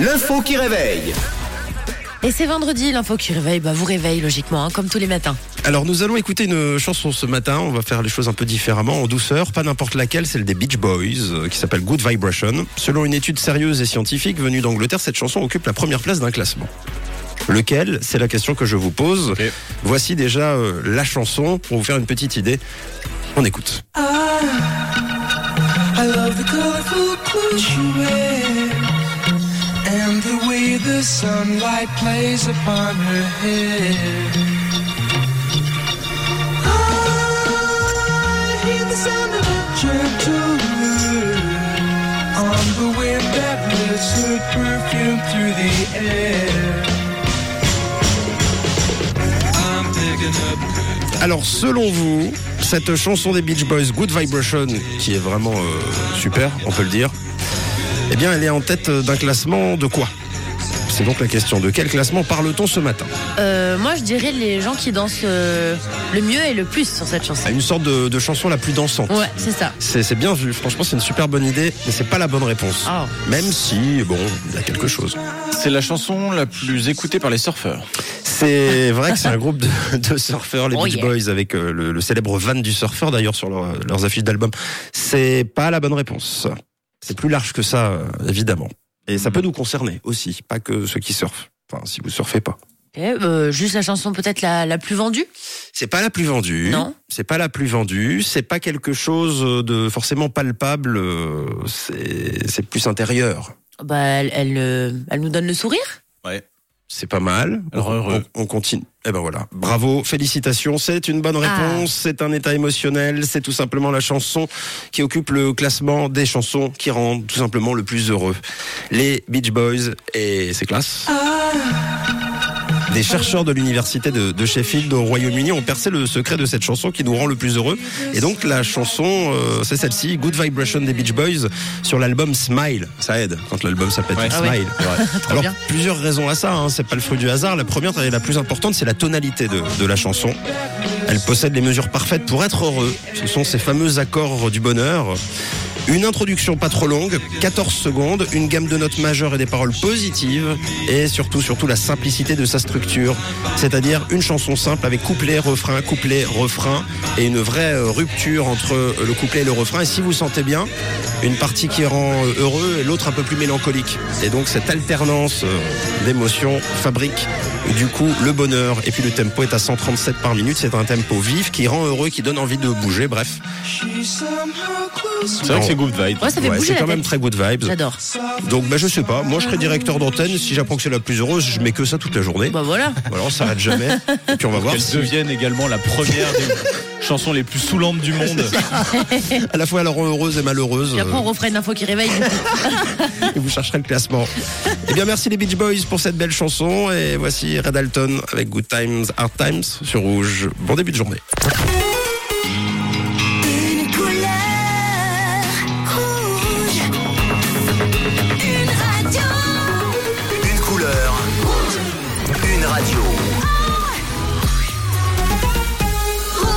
L'info qui réveille. Et c'est vendredi, l'info qui réveille, bah vous réveille logiquement, hein, comme tous les matins. Alors nous allons écouter une chanson ce matin, on va faire les choses un peu différemment, en douceur, pas n'importe laquelle, celle des Beach Boys, euh, qui s'appelle Good Vibration. Selon une étude sérieuse et scientifique venue d'Angleterre, cette chanson occupe la première place d'un classement. Lequel? C'est la question que je vous pose. Voici déjà euh, la chanson, pour vous faire une petite idée. On écoute. I love the sunlight plays upon her. I hear the air. Alors selon vous, cette chanson des Beach Boys, Good Vibration, qui est vraiment euh, super, on peut le dire, eh bien elle est en tête d'un classement de quoi? C'est donc la question. De quel classement parle-t-on ce matin Euh, moi, je dirais les gens qui dansent euh, le mieux et le plus sur cette chanson. À une sorte de, de chanson la plus dansante. Ouais, c'est ça. C'est bien vu, franchement c'est une super bonne idée, mais c'est pas la bonne réponse. Ah. Même si, bon, il y a quelque chose. C'est la chanson la plus écoutée par les surfeurs. C'est vrai que c'est un groupe de, de surfeurs, les Oh Beach yeah. Boys, avec euh, le, le célèbre van du surfeur d'ailleurs sur leur- leurs affiches d'album. C'est pas la bonne réponse. C'est plus large que ça, évidemment. Et ça peut nous concerner aussi, pas que ceux qui surfent. Enfin, si vous surfez pas. Euh, juste la chanson peut-être la, la plus vendue? C'est pas la plus vendue. Non. C'est pas la plus vendue. C'est pas quelque chose de forcément palpable. euh, C'est c'est plus intérieur. bah, elle, elle, euh, elle nous donne le sourire? Ouais. C'est pas mal. Alors, on, heureux. on- on continue. Eh ben voilà. Bravo, félicitations. C'est une bonne réponse. C'est un état émotionnel. C'est tout simplement la chanson qui occupe le classement des chansons qui rendent tout simplement le plus heureux. Les Beach Boys et c'est classe. Des chercheurs de l'université de, de Sheffield au Royaume-Uni ont percé le secret de cette chanson qui nous rend le plus heureux. Et donc la chanson, euh, c'est celle-ci, Good Vibration des Beach Boys, sur l'album Smile. Ça aide quand l'album s'appelle Ouais. Ah ouais. Smile. Alors bien. plusieurs raisons à ça, hein. c'est pas le fruit du hasard. La première et la plus importante, c'est la tonalité de, de la chanson. Elle possède les mesures parfaites pour être heureux. Ce sont ces fameux accords du bonheur. Une introduction pas trop longue, 14 secondes, une gamme de notes majeures et des paroles positives, et surtout, surtout la simplicité de sa structure, c'est-à-dire une chanson simple avec couplet, refrain, couplet, refrain, et une vraie euh, rupture entre euh, le couplet et le refrain. Et si vous sentez bien, une partie qui rend euh, heureux et l'autre un peu plus mélancolique. Et donc cette alternance d'émotions fabrique du coup le bonheur. Et puis le tempo est à 137 par minute. C'est un tempo vif qui rend heureux, qui donne envie de bouger. Bref, She's somehow close C'est vrai que c'est good vibe. Ouais, ça fait Ouais, bouger c'est la quand même très good vibes. J'adore. Donc bah je sais pas. Moi je serais directeur d'antenne. Si j'apprends que c'est la plus heureuse, je mets que ça toute la journée. Bah voilà. Voilà, on s'arrête jamais. Et puis on va voir Qu'elle si devienne également la première des chansons les plus saoulantes du monde. à la fois elle rend heureuse et malheureuse. Puis après, on refera une info qui réveille. et vous chercherez le classement. Eh bien, merci les Beach Boys pour cette belle chanson. Et voici Red Alton avec Good Times, Hard Times sur Rouge. Bon début de journée.